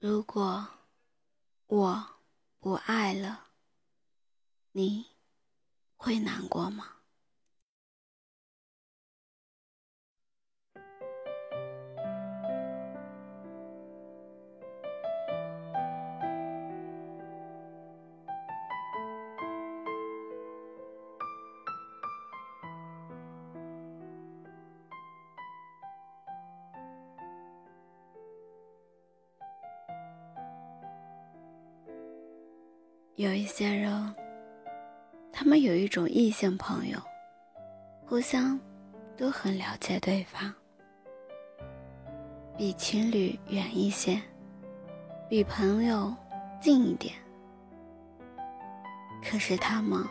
如果我不爱了，你会难过吗？有一些人，他们有一种异性朋友，互相都很了解对方，比情侣远一些，比朋友近一点。可是他们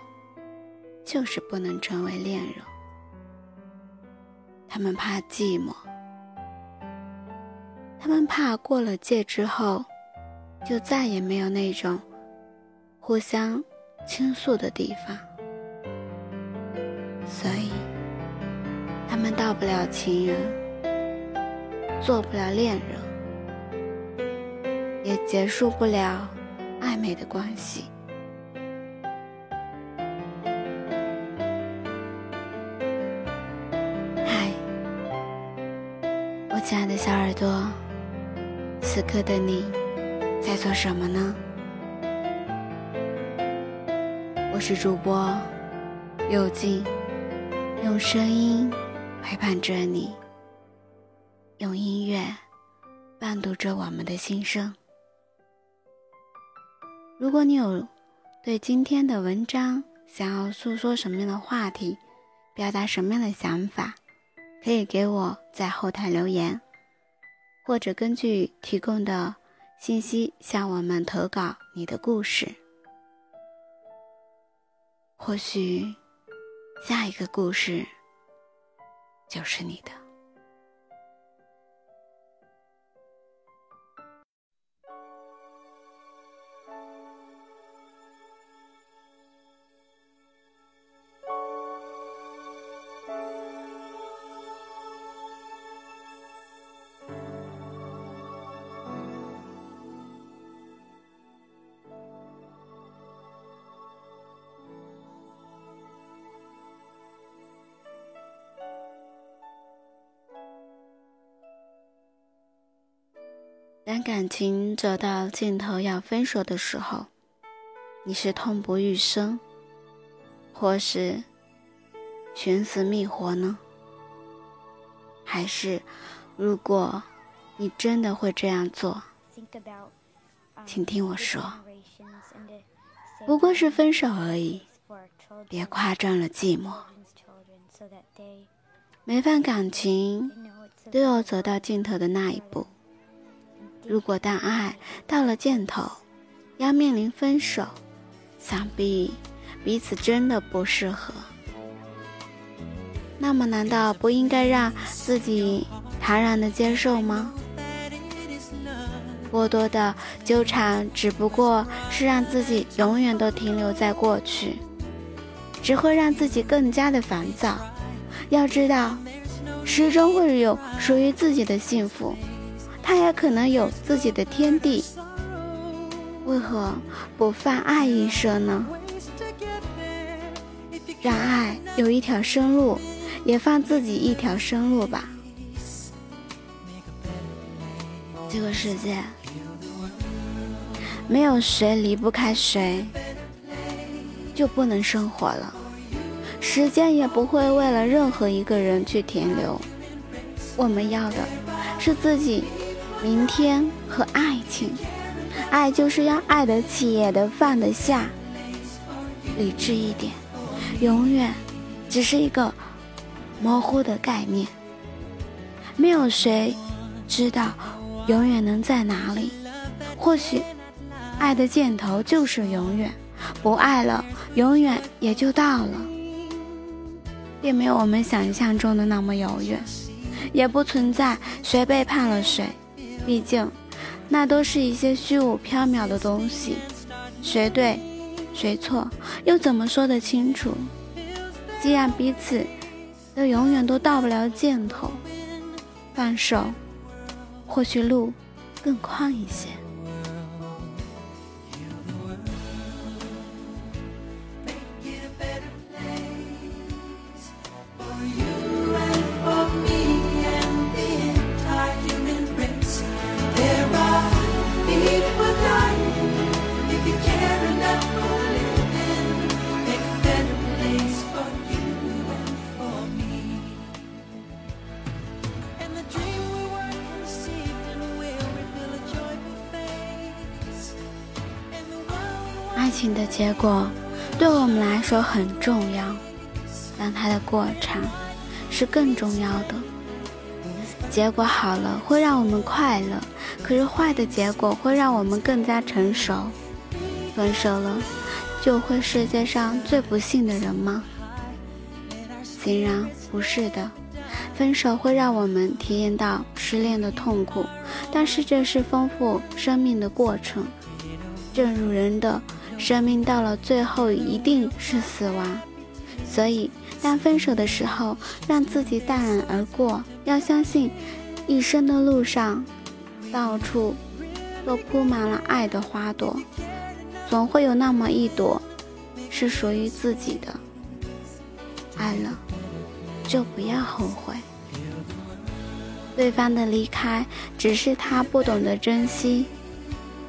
就是不能成为恋人，他们怕寂寞，他们怕过了界之后，就再也没有那种。互相倾诉的地方，所以他们到不了情人，做不了恋人，也结束不了暧昧的关系。嗨，我亲爱的小耳朵，此刻的你在做什么呢？我是主播右静，用声音陪伴着你，用音乐伴读着我们的心声。如果你有对今天的文章想要诉说什么样的话题，表达什么样的想法，可以给我在后台留言，或者根据提供的信息向我们投稿你的故事。或许，下一个故事就是你的。当感情走到尽头要分手的时候，你是痛不欲生，或是寻死觅活呢？还是，如果你真的会这样做，请听我说，不过是分手而已，别夸张了寂寞。每份感情都有走到尽头的那一步。如果当爱到了尽头，要面临分手，想必彼此真的不适合。那么，难道不应该让自己坦然的接受吗？过多的纠缠，只不过是让自己永远都停留在过去，只会让自己更加的烦躁。要知道，始终会有属于自己的幸福。他也可能有自己的天地，为何不放爱一生呢？让爱有一条生路，也放自己一条生路吧。这个世界没有谁离不开谁，就不能生活了。时间也不会为了任何一个人去停留。我们要的是自己。明天和爱情，爱就是要爱得起，也得放得下。理智一点，永远只是一个模糊的概念。没有谁知道永远能在哪里。或许，爱的箭头就是永远，不爱了，永远也就到了，并没有我们想象中的那么遥远，也不存在谁背叛了谁。毕竟，那都是一些虚无缥缈的东西，谁对，谁错，又怎么说得清楚？既然彼此都永远都到不了尽头，放手，或许路更宽一些。结果对我们来说很重要，但它的过程是更重要的。结果好了会让我们快乐，可是坏的结果会让我们更加成熟。分手了，就会世界上最不幸的人吗？显然不是的。分手会让我们体验到失恋的痛苦，但是这是丰富生命的过程。正如人的生命到了最后一定是死亡，所以当分手的时候，让自己淡然而过。要相信，一生的路上，到处都铺满了爱的花朵，总会有那么一朵是属于自己的。爱了，就不要后悔。对方的离开只是他不懂得珍惜，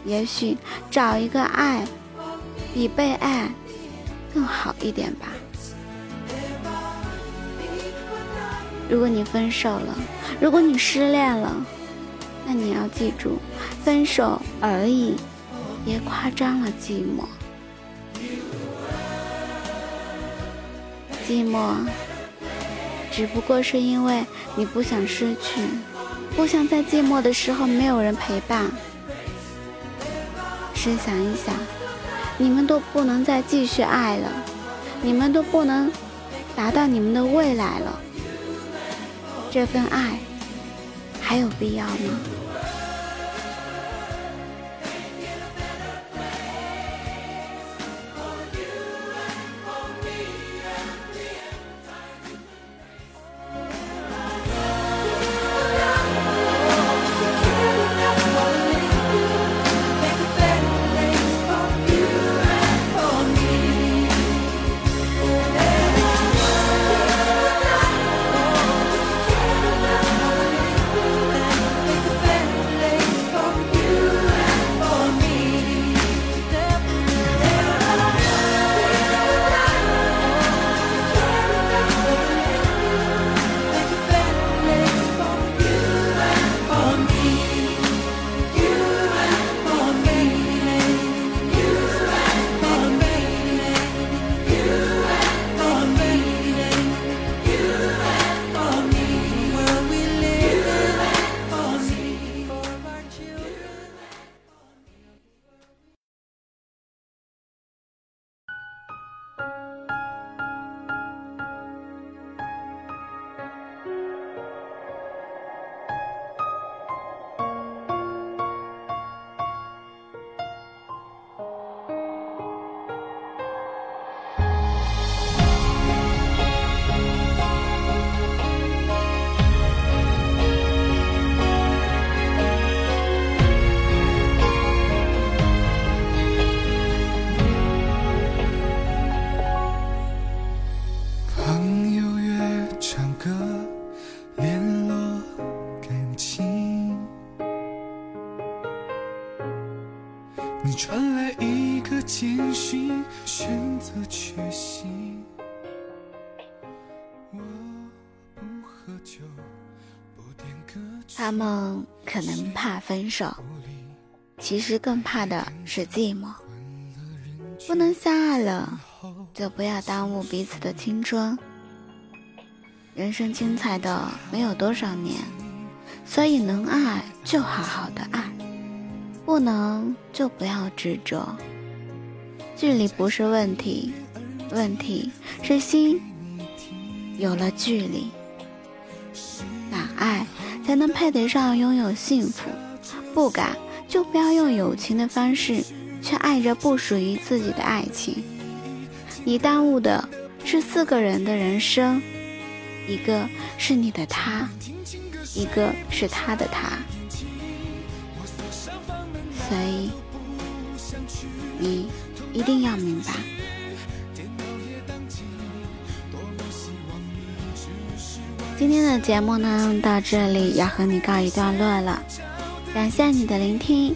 也许找一个爱比被爱更好一点吧。如果你分手了，如果你失恋了，那你要记住，分手而已，别夸张了寂寞。寂寞。只不过是因为你不想失去，不想在寂寞的时候没有人陪伴。试想一想，你们都不能再继续爱了，你们都不能达到你们的未来了，这份爱还有必要吗？他们可能怕分手，其实更怕的是寂寞。不能相爱了，就不要耽误彼此的青春。人生精彩的没有多少年，所以能爱就好好的爱，不能就不要执着。距离不是问题，问题是心有了距离。敢爱。才能配得上拥有幸福，不敢就不要用友情的方式去爱着不属于自己的爱情。你耽误的是四个人的人生，一个是你的他，一个是他的他。所以你一定要明白。今天的节目呢，到这里要和你告一段落了。感谢你的聆听，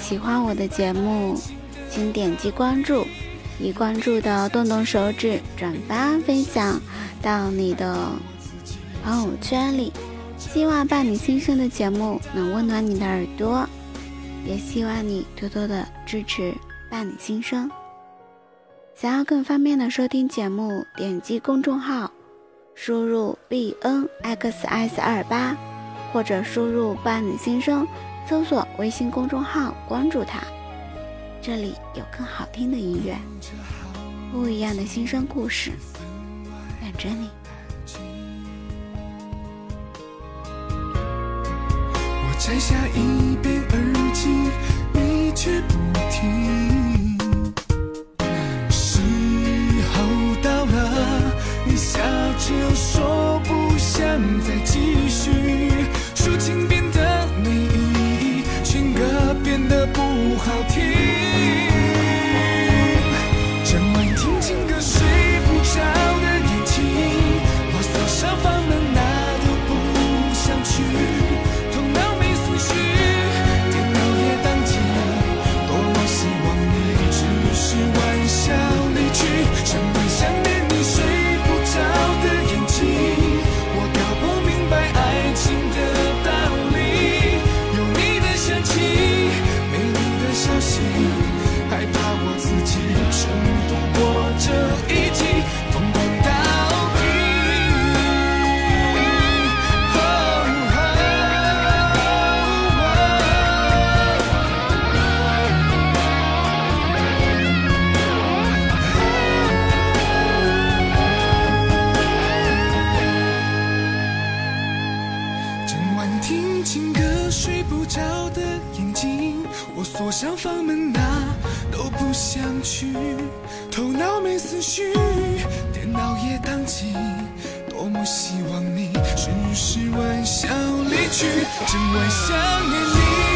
喜欢我的节目，请点击关注，已关注的动动手指转发分享到你的朋友圈里。希望伴你心声的节目能温暖你的耳朵，也希望你多多的支持伴你心声。想要更方便的收听节目，点击公众号，输入 b n x s 二八，或者输入伴你心声，搜索微信公众号关注他，这里有更好听的音乐，不一样的心声故事，等着你。我摘下一边耳机，却不听。小的眼睛，我锁上房门，哪都不想去，头脑没思绪，电脑也宕机，多么希望你只是玩笑离去，真晚想念你。